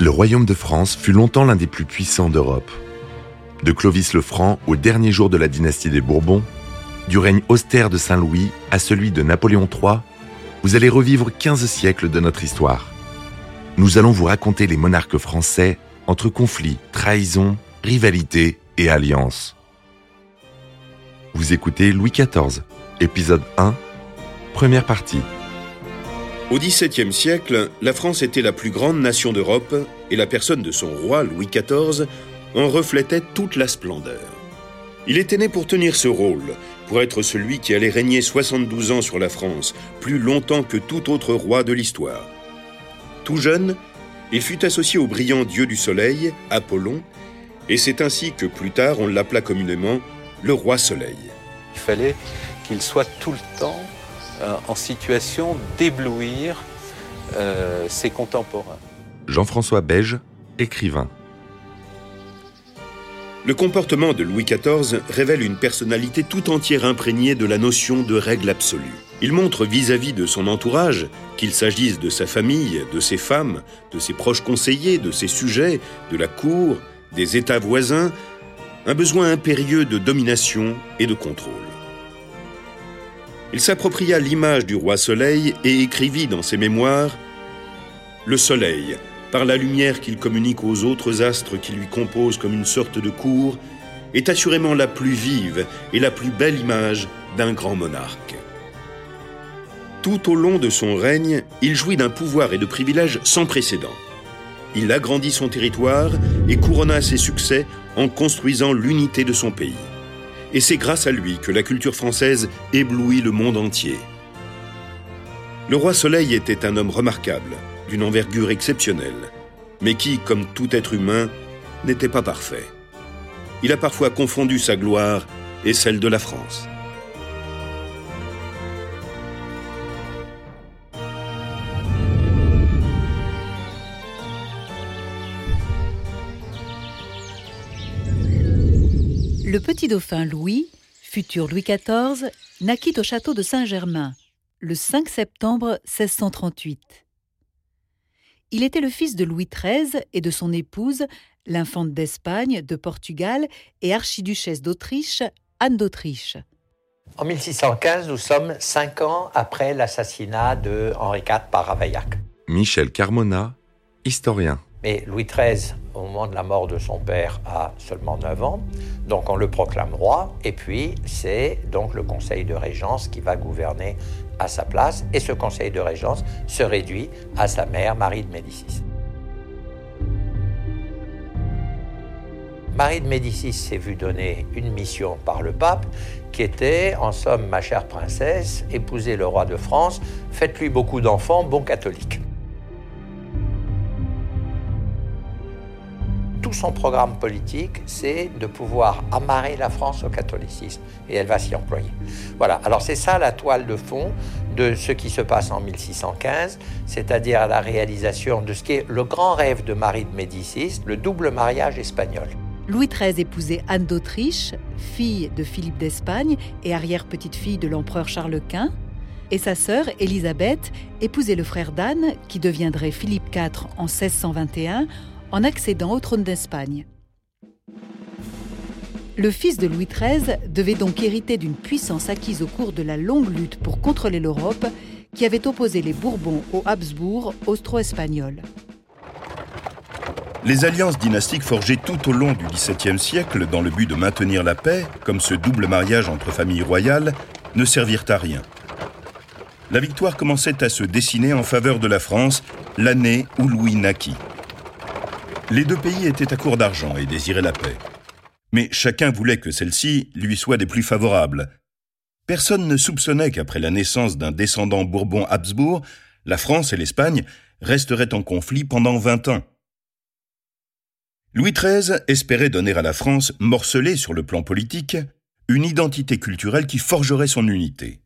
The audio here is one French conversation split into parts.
Le royaume de France fut longtemps l'un des plus puissants d'Europe. De Clovis le Franc au dernier jour de la dynastie des Bourbons, du règne austère de Saint-Louis à celui de Napoléon III, vous allez revivre 15 siècles de notre histoire. Nous allons vous raconter les monarques français entre conflits, trahisons, rivalités et alliances. Vous écoutez Louis XIV, épisode 1, première partie. Au XVIIe siècle, la France était la plus grande nation d'Europe et la personne de son roi, Louis XIV, en reflétait toute la splendeur. Il était né pour tenir ce rôle, pour être celui qui allait régner 72 ans sur la France, plus longtemps que tout autre roi de l'histoire. Tout jeune, il fut associé au brillant dieu du soleil, Apollon, et c'est ainsi que plus tard on l'appela communément le roi soleil. Il fallait qu'il soit tout le temps en situation d'éblouir euh, ses contemporains. Jean-François Beige, écrivain. Le comportement de Louis XIV révèle une personnalité tout entière imprégnée de la notion de règle absolue. Il montre vis-à-vis de son entourage, qu'il s'agisse de sa famille, de ses femmes, de ses proches conseillers, de ses sujets, de la cour, des États voisins, un besoin impérieux de domination et de contrôle. Il s'appropria l'image du roi Soleil et écrivit dans ses mémoires Le Soleil, par la lumière qu'il communique aux autres astres qui lui composent comme une sorte de cour, est assurément la plus vive et la plus belle image d'un grand monarque. Tout au long de son règne, il jouit d'un pouvoir et de privilèges sans précédent. Il agrandit son territoire et couronna ses succès en construisant l'unité de son pays et c'est grâce à lui que la culture française éblouit le monde entier. Le roi Soleil était un homme remarquable, d'une envergure exceptionnelle, mais qui, comme tout être humain, n'était pas parfait. Il a parfois confondu sa gloire et celle de la France. Le petit dauphin Louis, futur Louis XIV, naquit au château de Saint-Germain le 5 septembre 1638. Il était le fils de Louis XIII et de son épouse, l'infante d'Espagne, de Portugal et archiduchesse d'Autriche, Anne d'Autriche. En 1615, nous sommes cinq ans après l'assassinat de Henri IV par Ravaillac. Michel Carmona, historien. Mais Louis XIII, au moment de la mort de son père, a seulement 9 ans. Donc on le proclame roi. Et puis c'est donc le conseil de régence qui va gouverner à sa place. Et ce conseil de régence se réduit à sa mère, Marie de Médicis. Marie de Médicis s'est vue donner une mission par le pape qui était, en somme, ma chère princesse, épousez le roi de France, faites-lui beaucoup d'enfants, bon catholique. Son programme politique, c'est de pouvoir amarrer la France au catholicisme. Et elle va s'y employer. Voilà, alors c'est ça la toile de fond de ce qui se passe en 1615, c'est-à-dire la réalisation de ce qui est le grand rêve de Marie de Médicis, le double mariage espagnol. Louis XIII épousait Anne d'Autriche, fille de Philippe d'Espagne et arrière-petite-fille de l'empereur Charles Quint, et sa sœur Élisabeth épousait le frère d'Anne, qui deviendrait Philippe IV en 1621 en accédant au trône d'Espagne. Le fils de Louis XIII devait donc hériter d'une puissance acquise au cours de la longue lutte pour contrôler l'Europe qui avait opposé les Bourbons aux Habsbourg austro-espagnols. Les alliances dynastiques forgées tout au long du XVIIe siècle dans le but de maintenir la paix, comme ce double mariage entre familles royales, ne servirent à rien. La victoire commençait à se dessiner en faveur de la France l'année où Louis naquit. Les deux pays étaient à court d'argent et désiraient la paix. Mais chacun voulait que celle-ci lui soit des plus favorables. Personne ne soupçonnait qu'après la naissance d'un descendant Bourbon-Habsbourg, la France et l'Espagne resteraient en conflit pendant vingt ans. Louis XIII espérait donner à la France, morcelée sur le plan politique, une identité culturelle qui forgerait son unité.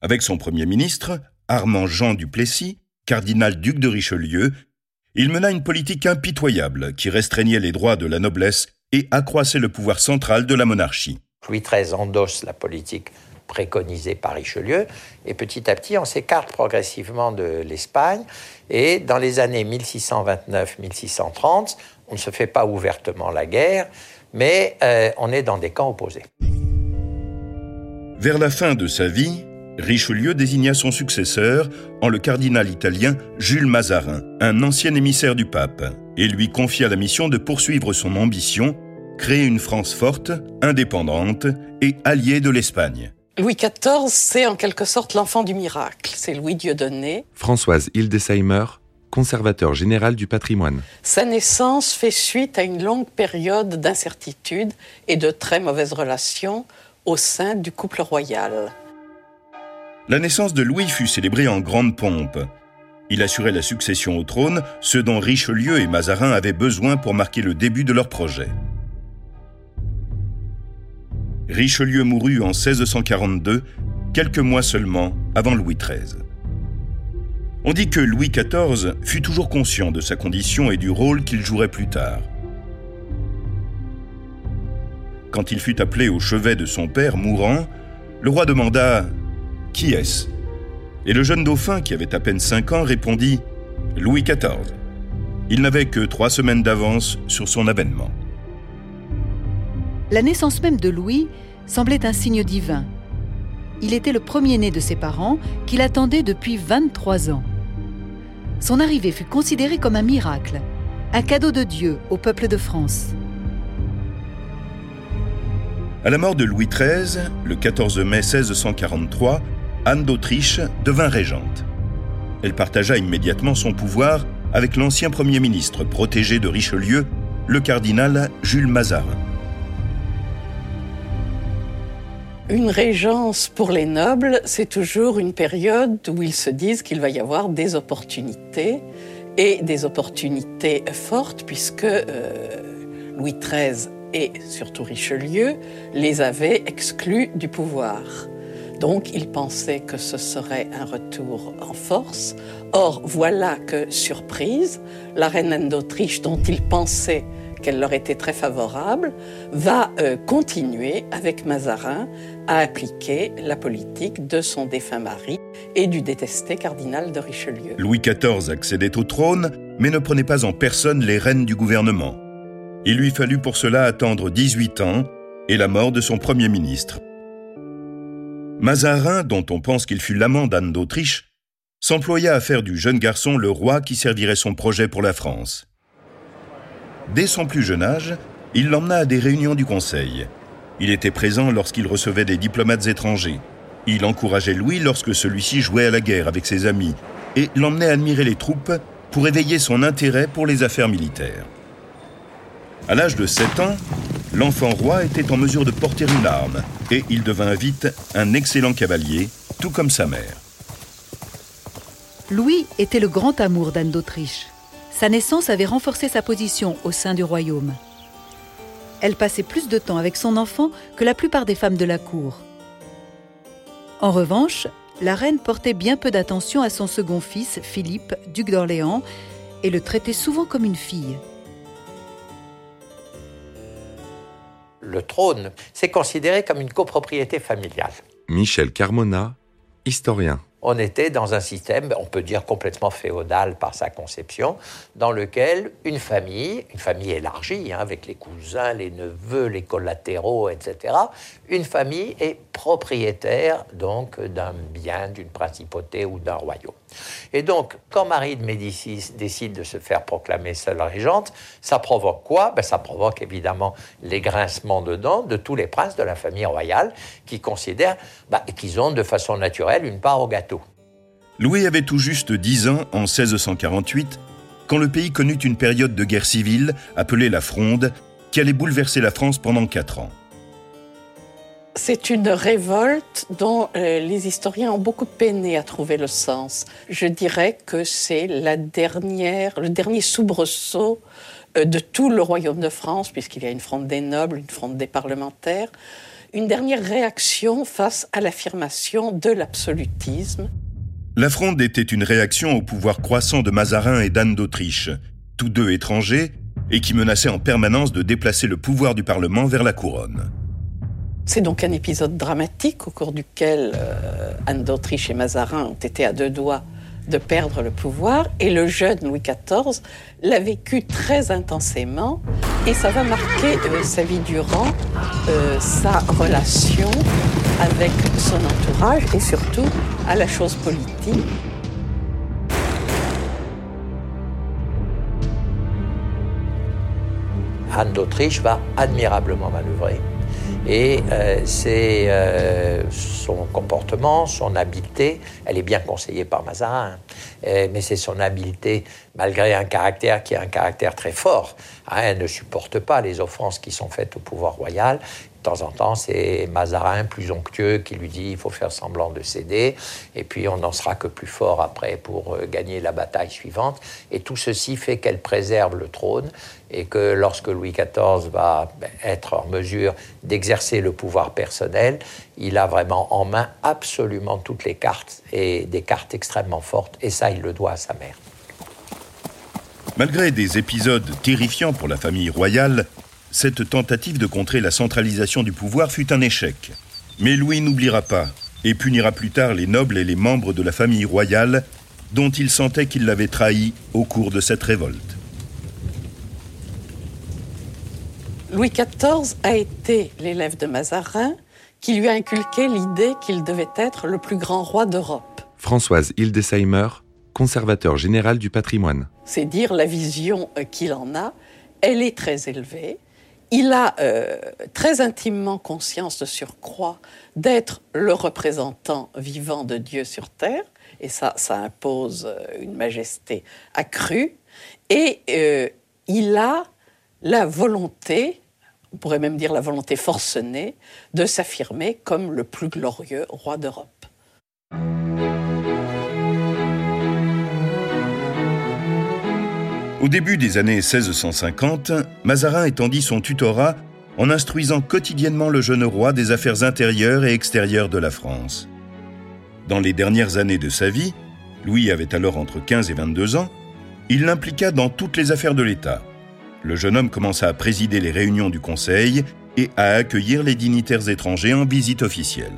Avec son Premier ministre, Armand Jean du Plessis, cardinal-duc de Richelieu, il mena une politique impitoyable qui restreignait les droits de la noblesse et accroissait le pouvoir central de la monarchie. Louis XIII endosse la politique préconisé par Richelieu. Et petit à petit, on s'écarte progressivement de l'Espagne. Et dans les années 1629-1630, on ne se fait pas ouvertement la guerre, mais euh, on est dans des camps opposés. Vers la fin de sa vie, Richelieu désigna son successeur en le cardinal italien Jules Mazarin, un ancien émissaire du pape, et lui confia la mission de poursuivre son ambition, créer une France forte, indépendante et alliée de l'Espagne. Louis XIV, c'est en quelque sorte l'enfant du miracle. C'est Louis Dieudonné. Françoise Hildesheimer, conservateur général du patrimoine. Sa naissance fait suite à une longue période d'incertitude et de très mauvaises relations au sein du couple royal. La naissance de Louis fut célébrée en grande pompe. Il assurait la succession au trône, ce dont Richelieu et Mazarin avaient besoin pour marquer le début de leur projet. Richelieu mourut en 1642, quelques mois seulement avant Louis XIII. On dit que Louis XIV fut toujours conscient de sa condition et du rôle qu'il jouerait plus tard. Quand il fut appelé au chevet de son père mourant, le roi demanda ⁇ Qui est-ce ?⁇ Et le jeune dauphin, qui avait à peine cinq ans, répondit ⁇ Louis XIV. Il n'avait que trois semaines d'avance sur son avènement. La naissance même de Louis semblait un signe divin. Il était le premier-né de ses parents qu'il attendait depuis 23 ans. Son arrivée fut considérée comme un miracle, un cadeau de Dieu au peuple de France. À la mort de Louis XIII, le 14 mai 1643, Anne d'Autriche devint régente. Elle partagea immédiatement son pouvoir avec l'ancien Premier ministre protégé de Richelieu, le cardinal Jules Mazarin. Une régence pour les nobles, c'est toujours une période où ils se disent qu'il va y avoir des opportunités et des opportunités fortes puisque euh, Louis XIII et surtout Richelieu les avaient exclus du pouvoir. Donc ils pensaient que ce serait un retour en force. Or voilà que, surprise, la reine d'Autriche, dont ils pensaient qu'elle leur était très favorable, va euh, continuer avec Mazarin à appliquer la politique de son défunt mari et du détesté cardinal de Richelieu. Louis XIV accédait au trône, mais ne prenait pas en personne les rênes du gouvernement. Il lui fallut pour cela attendre 18 ans et la mort de son Premier ministre. Mazarin, dont on pense qu'il fut l'amant d'Anne d'Autriche, s'employa à faire du jeune garçon le roi qui servirait son projet pour la France. Dès son plus jeune âge, il l'emmena à des réunions du Conseil. Il était présent lorsqu'il recevait des diplomates étrangers. Il encourageait Louis lorsque celui-ci jouait à la guerre avec ses amis et l'emmenait admirer les troupes pour éveiller son intérêt pour les affaires militaires. À l'âge de 7 ans, l'enfant roi était en mesure de porter une arme et il devint vite un excellent cavalier, tout comme sa mère. Louis était le grand amour d'Anne d'Autriche. Sa naissance avait renforcé sa position au sein du royaume. Elle passait plus de temps avec son enfant que la plupart des femmes de la cour. En revanche, la reine portait bien peu d'attention à son second fils, Philippe, duc d'Orléans, et le traitait souvent comme une fille. Le trône, c'est considéré comme une copropriété familiale. Michel Carmona, historien on était dans un système, on peut dire complètement féodal par sa conception, dans lequel une famille, une famille élargie, hein, avec les cousins, les neveux, les collatéraux, etc., une famille est propriétaire donc d'un bien, d'une principauté ou d'un royaume. Et donc, quand Marie de Médicis décide de se faire proclamer seule régente, ça provoque quoi? Ben, Ça provoque évidemment les grincements de dents de tous les princes de la famille royale qui considèrent ben, qu'ils ont de façon naturelle une part. Louis avait tout juste 10 ans en 1648 quand le pays connut une période de guerre civile appelée la Fronde qui allait bouleverser la France pendant quatre ans. C'est une révolte dont euh, les historiens ont beaucoup peiné à trouver le sens. Je dirais que c'est la dernière, le dernier soubresaut euh, de tout le royaume de France, puisqu'il y a une fronde des nobles, une fronde des parlementaires, une dernière réaction face à l'affirmation de l'absolutisme. La fronde était une réaction au pouvoir croissant de Mazarin et d'Anne d'Autriche, tous deux étrangers, et qui menaçaient en permanence de déplacer le pouvoir du Parlement vers la couronne. C'est donc un épisode dramatique au cours duquel euh, Anne d'Autriche et Mazarin ont été à deux doigts de perdre le pouvoir et le jeune Louis XIV l'a vécu très intensément et ça va marquer euh, sa vie durant, euh, sa relation avec son entourage et surtout à la chose politique. Anne d'Autriche va admirablement manœuvrer. Et euh, c'est euh, son comportement, son habileté, elle est bien conseillée par Mazarin, euh, mais c'est son habileté, malgré un caractère qui est un caractère très fort. Hein, elle ne supporte pas les offenses qui sont faites au pouvoir royal. De temps en temps, c'est Mazarin plus onctueux qui lui dit il faut faire semblant de céder, et puis on n'en sera que plus fort après pour gagner la bataille suivante. Et tout ceci fait qu'elle préserve le trône, et que lorsque Louis XIV va être en mesure d'exercer le pouvoir personnel, il a vraiment en main absolument toutes les cartes, et des cartes extrêmement fortes, et ça, il le doit à sa mère. Malgré des épisodes terrifiants pour la famille royale, cette tentative de contrer la centralisation du pouvoir fut un échec. Mais Louis n'oubliera pas et punira plus tard les nobles et les membres de la famille royale dont il sentait qu'il l'avait trahi au cours de cette révolte. Louis XIV a été l'élève de Mazarin qui lui a inculqué l'idée qu'il devait être le plus grand roi d'Europe. Françoise Hildesheimer, conservateur général du patrimoine. C'est dire la vision euh, qu'il en a. Elle est très élevée. Il a euh, très intimement conscience de surcroît d'être le représentant vivant de Dieu sur terre, et ça, impose euh, une majesté accrue. Et il a la volonté, on pourrait même dire la volonté forcenée, de s'affirmer comme le plus glorieux roi d'Europe. Au début des années 1650, Mazarin étendit son tutorat en instruisant quotidiennement le jeune roi des affaires intérieures et extérieures de la France. Dans les dernières années de sa vie, Louis avait alors entre 15 et 22 ans, il l'impliqua dans toutes les affaires de l'État, le jeune homme commença à présider les réunions du Conseil et à accueillir les dignitaires étrangers en visite officielle.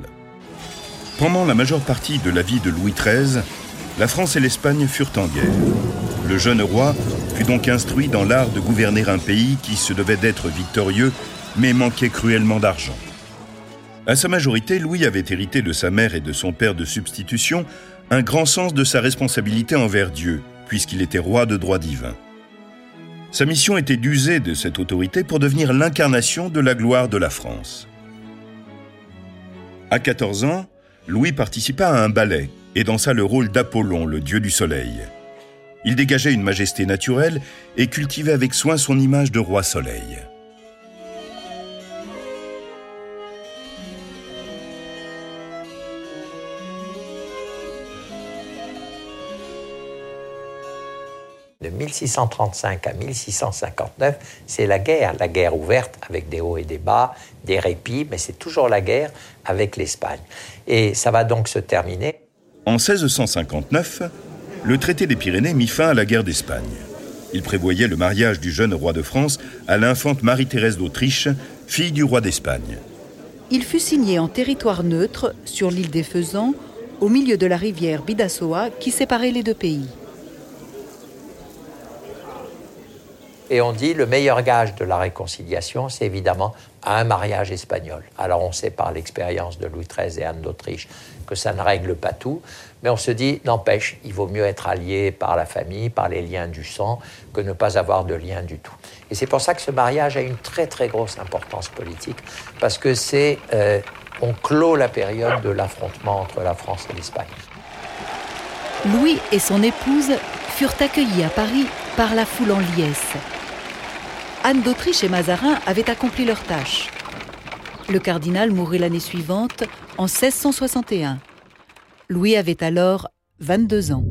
Pendant la majeure partie de la vie de Louis XIII, la France et l'Espagne furent en guerre. Le jeune roi fut donc instruit dans l'art de gouverner un pays qui se devait d'être victorieux, mais manquait cruellement d'argent. À sa majorité, Louis avait hérité de sa mère et de son père de substitution un grand sens de sa responsabilité envers Dieu, puisqu'il était roi de droit divin. Sa mission était d'user de cette autorité pour devenir l'incarnation de la gloire de la France. À 14 ans, Louis participa à un ballet et dansa le rôle d'Apollon, le dieu du soleil. Il dégageait une majesté naturelle et cultivait avec soin son image de roi soleil. de 1635 à 1659, c'est la guerre, la guerre ouverte avec des hauts et des bas, des répits, mais c'est toujours la guerre avec l'Espagne. Et ça va donc se terminer. En 1659, le traité des Pyrénées mit fin à la guerre d'Espagne. Il prévoyait le mariage du jeune roi de France à l'infante Marie-Thérèse d'Autriche, fille du roi d'Espagne. Il fut signé en territoire neutre sur l'île des Faisans, au milieu de la rivière Bidassoa qui séparait les deux pays. Et on dit le meilleur gage de la réconciliation, c'est évidemment un mariage espagnol. Alors on sait par l'expérience de Louis XIII et Anne d'Autriche que ça ne règle pas tout, mais on se dit, n'empêche, il vaut mieux être allié par la famille, par les liens du sang, que ne pas avoir de lien du tout. Et c'est pour ça que ce mariage a une très très grosse importance politique, parce que c'est, euh, on clôt la période de l'affrontement entre la France et l'Espagne. Louis et son épouse furent accueillis à Paris par la foule en liesse. Anne d'Autriche et Mazarin avaient accompli leur tâche. Le cardinal mourut l'année suivante, en 1661. Louis avait alors 22 ans.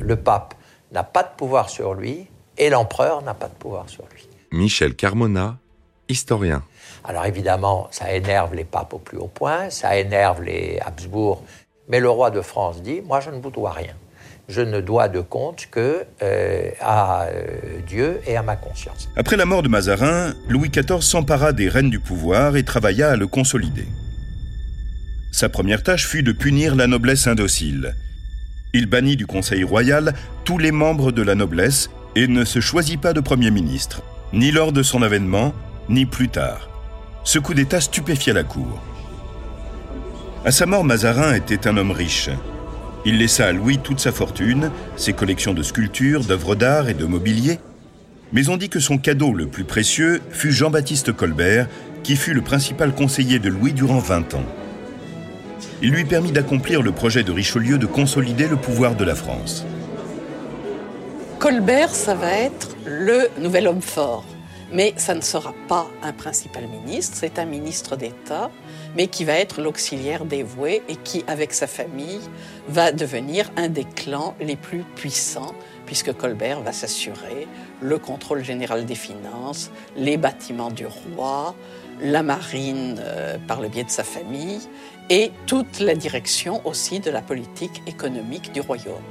Le pape n'a pas de pouvoir sur lui et l'empereur n'a pas de pouvoir sur lui. Michel Carmona, historien. Alors évidemment, ça énerve les papes au plus haut point, ça énerve les Habsbourg, mais le roi de France dit, moi je ne vous dois rien je ne dois de compte que euh, à euh, Dieu et à ma conscience. Après la mort de Mazarin, Louis XIV s'empara des rênes du pouvoir et travailla à le consolider. Sa première tâche fut de punir la noblesse indocile. Il bannit du Conseil royal tous les membres de la noblesse et ne se choisit pas de Premier ministre, ni lors de son avènement, ni plus tard. Ce coup d'État stupéfia la cour. À sa mort, Mazarin était un homme riche. Il laissa à Louis toute sa fortune, ses collections de sculptures, d'œuvres d'art et de mobilier. Mais on dit que son cadeau le plus précieux fut Jean-Baptiste Colbert, qui fut le principal conseiller de Louis durant 20 ans. Il lui permit d'accomplir le projet de Richelieu de consolider le pouvoir de la France. Colbert, ça va être le nouvel homme fort. Mais ça ne sera pas un principal ministre, c'est un ministre d'État, mais qui va être l'auxiliaire dévoué et qui, avec sa famille, va devenir un des clans les plus puissants, puisque Colbert va s'assurer le contrôle général des finances, les bâtiments du roi, la marine euh, par le biais de sa famille, et toute la direction aussi de la politique économique du royaume.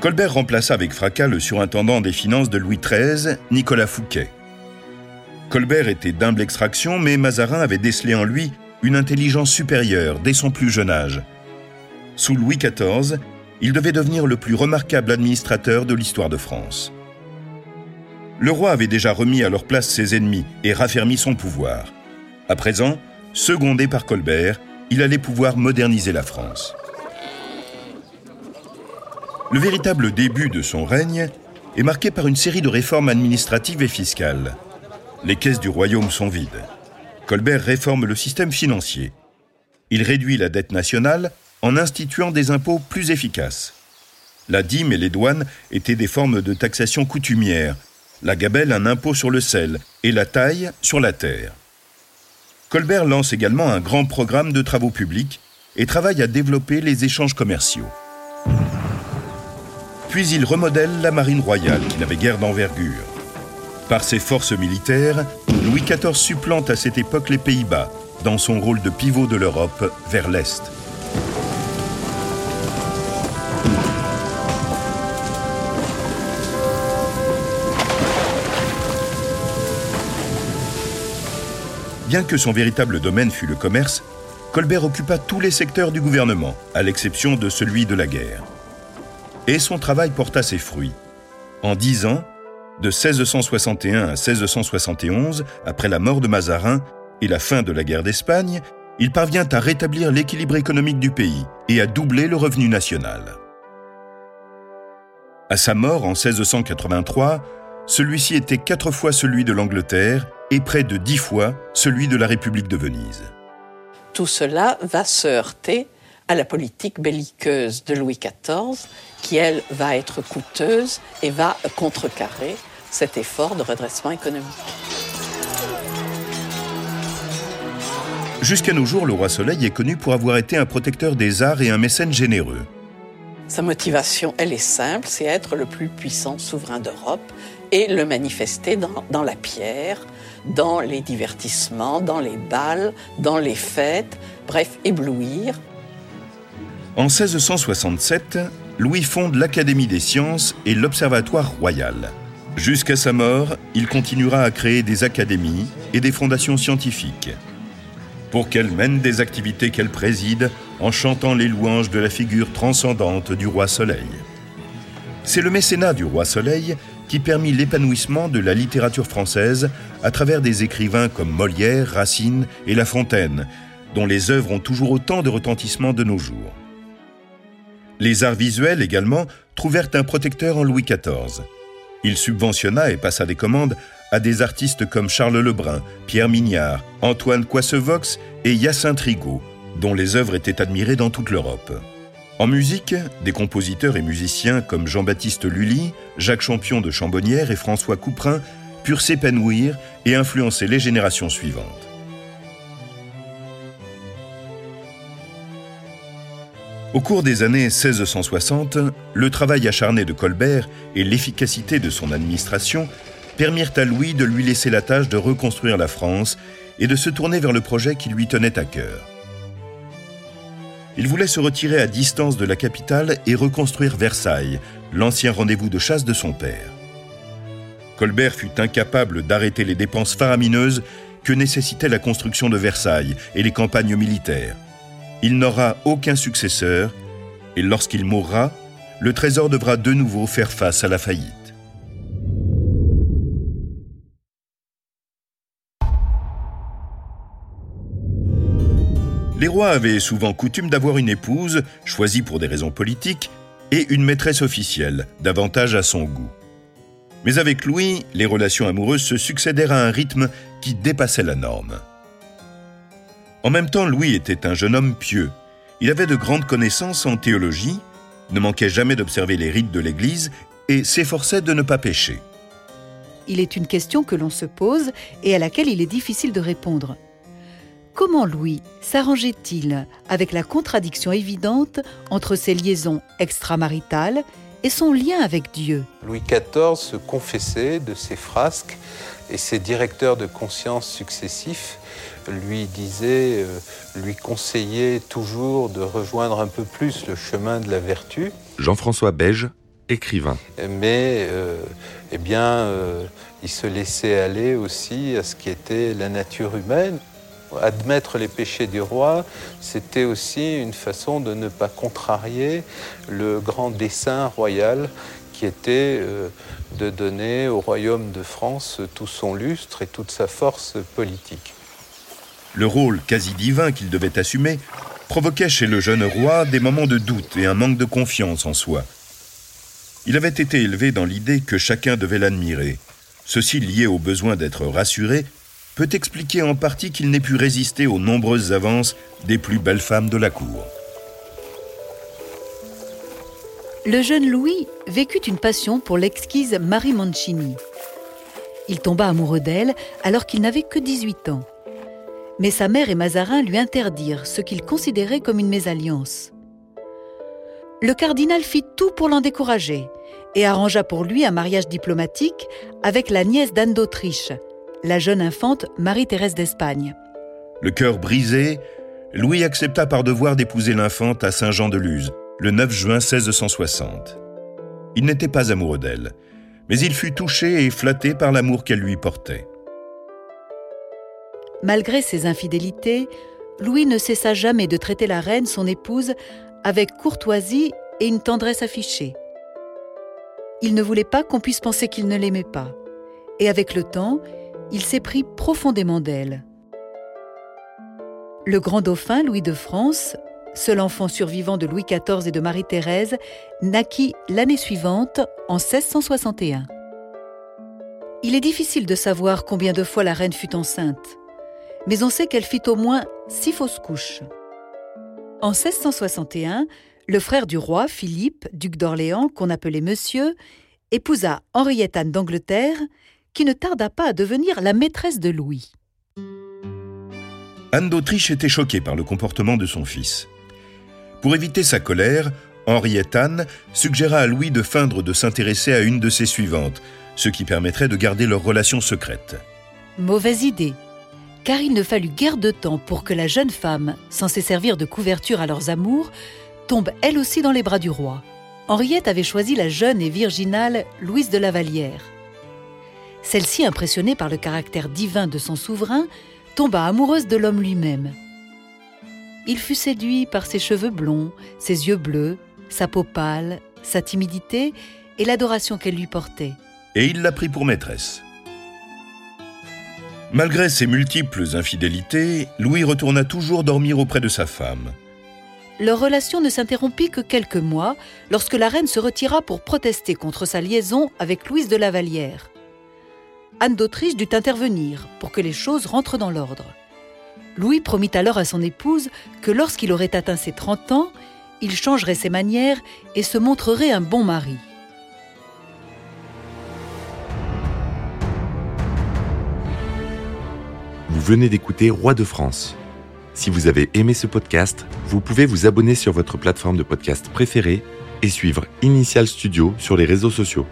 Colbert remplaça avec fracas le surintendant des finances de Louis XIII, Nicolas Fouquet. Colbert était d'humble extraction, mais Mazarin avait décelé en lui une intelligence supérieure dès son plus jeune âge. Sous Louis XIV, il devait devenir le plus remarquable administrateur de l'histoire de France. Le roi avait déjà remis à leur place ses ennemis et raffermi son pouvoir. À présent, secondé par Colbert, il allait pouvoir moderniser la France. Le véritable début de son règne est marqué par une série de réformes administratives et fiscales. Les caisses du royaume sont vides. Colbert réforme le système financier. Il réduit la dette nationale en instituant des impôts plus efficaces. La dîme et les douanes étaient des formes de taxation coutumière, la gabelle un impôt sur le sel et la taille sur la terre. Colbert lance également un grand programme de travaux publics et travaille à développer les échanges commerciaux. Puis il remodèle la marine royale qui n'avait guère d'envergure. Par ses forces militaires, Louis XIV supplante à cette époque les Pays-Bas dans son rôle de pivot de l'Europe vers l'Est. Bien que son véritable domaine fût le commerce, Colbert occupa tous les secteurs du gouvernement, à l'exception de celui de la guerre et son travail porta ses fruits. En dix ans, de 1661 à 1671, après la mort de Mazarin et la fin de la guerre d'Espagne, il parvient à rétablir l'équilibre économique du pays et à doubler le revenu national. À sa mort en 1683, celui-ci était quatre fois celui de l'Angleterre et près de dix fois celui de la République de Venise. Tout cela va se heurter à la politique belliqueuse de Louis XIV, qui, elle, va être coûteuse et va contrecarrer cet effort de redressement économique. Jusqu'à nos jours, le roi Soleil est connu pour avoir été un protecteur des arts et un mécène généreux. Sa motivation, elle est simple, c'est être le plus puissant souverain d'Europe et le manifester dans, dans, la pierre, dans les divertissements, dans les bals, dans les fêtes, bref, éblouir. En 1667, Louis fonde l'Académie des sciences et l'Observatoire royal. Jusqu'à sa mort, il continuera à créer des académies et des fondations scientifiques. Pour qu'elle mène des activités qu'elle préside en chantant les louanges de la figure transcendante du roi Soleil. C'est le mécénat du roi Soleil qui permit l'épanouissement de la littérature française à travers des écrivains comme Molière, Racine et La Fontaine, dont les œuvres ont toujours autant de retentissement de nos jours. Les arts visuels également trouvèrent un protecteur en Louis XIV. Il subventionna et passa des commandes à des artistes comme Charles Lebrun, Pierre Mignard, Antoine Coissevox et Hyacinthe Rigaud, dont les œuvres étaient admirées dans toute l'Europe. En musique, des compositeurs et musiciens comme Jean-Baptiste Lully, Jacques Champion de Chambonnière et François Couperin purent s'épanouir et influencer les générations suivantes. Au cours des années 1660, le travail acharné de Colbert et l'efficacité de son administration permirent à Louis de lui laisser la tâche de reconstruire la France et de se tourner vers le projet qui lui tenait à cœur. Il voulait se retirer à distance de la capitale et reconstruire Versailles, l'ancien rendez-vous de chasse de son père. Colbert fut incapable d'arrêter les dépenses faramineuses que nécessitait la construction de Versailles et les campagnes militaires. Il n'aura aucun successeur et lorsqu'il mourra, le Trésor devra de nouveau faire face à la faillite. Les rois avaient souvent coutume d'avoir une épouse, choisie pour des raisons politiques, et une maîtresse officielle, davantage à son goût. Mais avec Louis, les relations amoureuses se succédèrent à un rythme qui dépassait la norme. En même temps, Louis était un jeune homme pieux. Il avait de grandes connaissances en théologie, ne manquait jamais d'observer les rites de l'Église et s'efforçait de ne pas pécher. Il est une question que l'on se pose et à laquelle il est difficile de répondre. Comment Louis s'arrangeait-il avec la contradiction évidente entre ses liaisons extramaritales et son lien avec Dieu? Louis XIV se confessait de ses frasques et ses directeurs de conscience successifs lui disaient, euh, lui conseillaient toujours de rejoindre un peu plus le chemin de la vertu. Jean-François Beige, écrivain. Mais, euh, eh bien, euh, il se laissait aller aussi à ce qui était la nature humaine. Admettre les péchés du roi, c'était aussi une façon de ne pas contrarier le grand dessein royal qui était euh, de donner au royaume de France tout son lustre et toute sa force politique. Le rôle quasi divin qu'il devait assumer provoquait chez le jeune roi des moments de doute et un manque de confiance en soi. Il avait été élevé dans l'idée que chacun devait l'admirer, ceci lié au besoin d'être rassuré peut expliquer en partie qu'il n'ait pu résister aux nombreuses avances des plus belles femmes de la cour. Le jeune Louis vécut une passion pour l'exquise Marie Mancini. Il tomba amoureux d'elle alors qu'il n'avait que 18 ans. Mais sa mère et Mazarin lui interdirent ce qu'il considérait comme une mésalliance. Le cardinal fit tout pour l'en décourager et arrangea pour lui un mariage diplomatique avec la nièce d'Anne d'Autriche, la jeune infante Marie-Thérèse d'Espagne. Le cœur brisé, Louis accepta par devoir d'épouser l'infante à Saint-Jean-de-Luz, le 9 juin 1660. Il n'était pas amoureux d'elle, mais il fut touché et flatté par l'amour qu'elle lui portait. Malgré ses infidélités, Louis ne cessa jamais de traiter la reine, son épouse, avec courtoisie et une tendresse affichée. Il ne voulait pas qu'on puisse penser qu'il ne l'aimait pas. Et avec le temps, il s'est pris profondément d'elle. Le grand dauphin Louis de France, seul enfant survivant de Louis XIV et de Marie-Thérèse, naquit l'année suivante, en 1661. Il est difficile de savoir combien de fois la reine fut enceinte, mais on sait qu'elle fit au moins six fausses couches. En 1661, le frère du roi, Philippe, duc d'Orléans, qu'on appelait Monsieur, épousa Henriette Anne d'Angleterre, qui ne tarda pas à devenir la maîtresse de Louis. Anne d'Autriche était choquée par le comportement de son fils. Pour éviter sa colère, Henriette Anne suggéra à Louis de feindre de s'intéresser à une de ses suivantes, ce qui permettrait de garder leur relation secrète. Mauvaise idée, car il ne fallut guère de temps pour que la jeune femme, censée servir de couverture à leurs amours, tombe elle aussi dans les bras du roi. Henriette avait choisi la jeune et virginale Louise de la Vallière. Celle-ci, impressionnée par le caractère divin de son souverain, tomba amoureuse de l'homme lui-même. Il fut séduit par ses cheveux blonds, ses yeux bleus, sa peau pâle, sa timidité et l'adoration qu'elle lui portait. Et il l'a pris pour maîtresse. Malgré ses multiples infidélités, Louis retourna toujours dormir auprès de sa femme. Leur relation ne s'interrompit que quelques mois lorsque la reine se retira pour protester contre sa liaison avec Louise de la Vallière. Anne d'Autriche dut intervenir pour que les choses rentrent dans l'ordre. Louis promit alors à son épouse que lorsqu'il aurait atteint ses 30 ans, il changerait ses manières et se montrerait un bon mari. Vous venez d'écouter Roi de France. Si vous avez aimé ce podcast, vous pouvez vous abonner sur votre plateforme de podcast préférée et suivre Initial Studio sur les réseaux sociaux.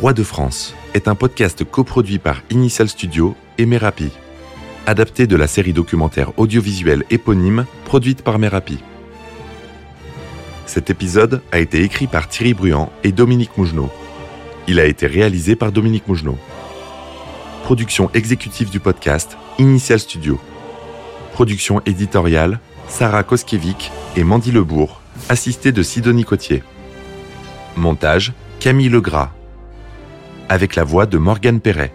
Roi de France est un podcast coproduit par Initial Studio et Merapi. adapté de la série documentaire audiovisuelle éponyme produite par Merapi. Cet épisode a été écrit par Thierry Bruand et Dominique Mougenot. Il a été réalisé par Dominique Mougenot. Production exécutive du podcast, Initial Studio. Production éditoriale, Sarah Koskiewicz et Mandy Lebourg, assistée de Sidonie Cotier. Montage, Camille Legras. Avec la voix de Morgane Perret.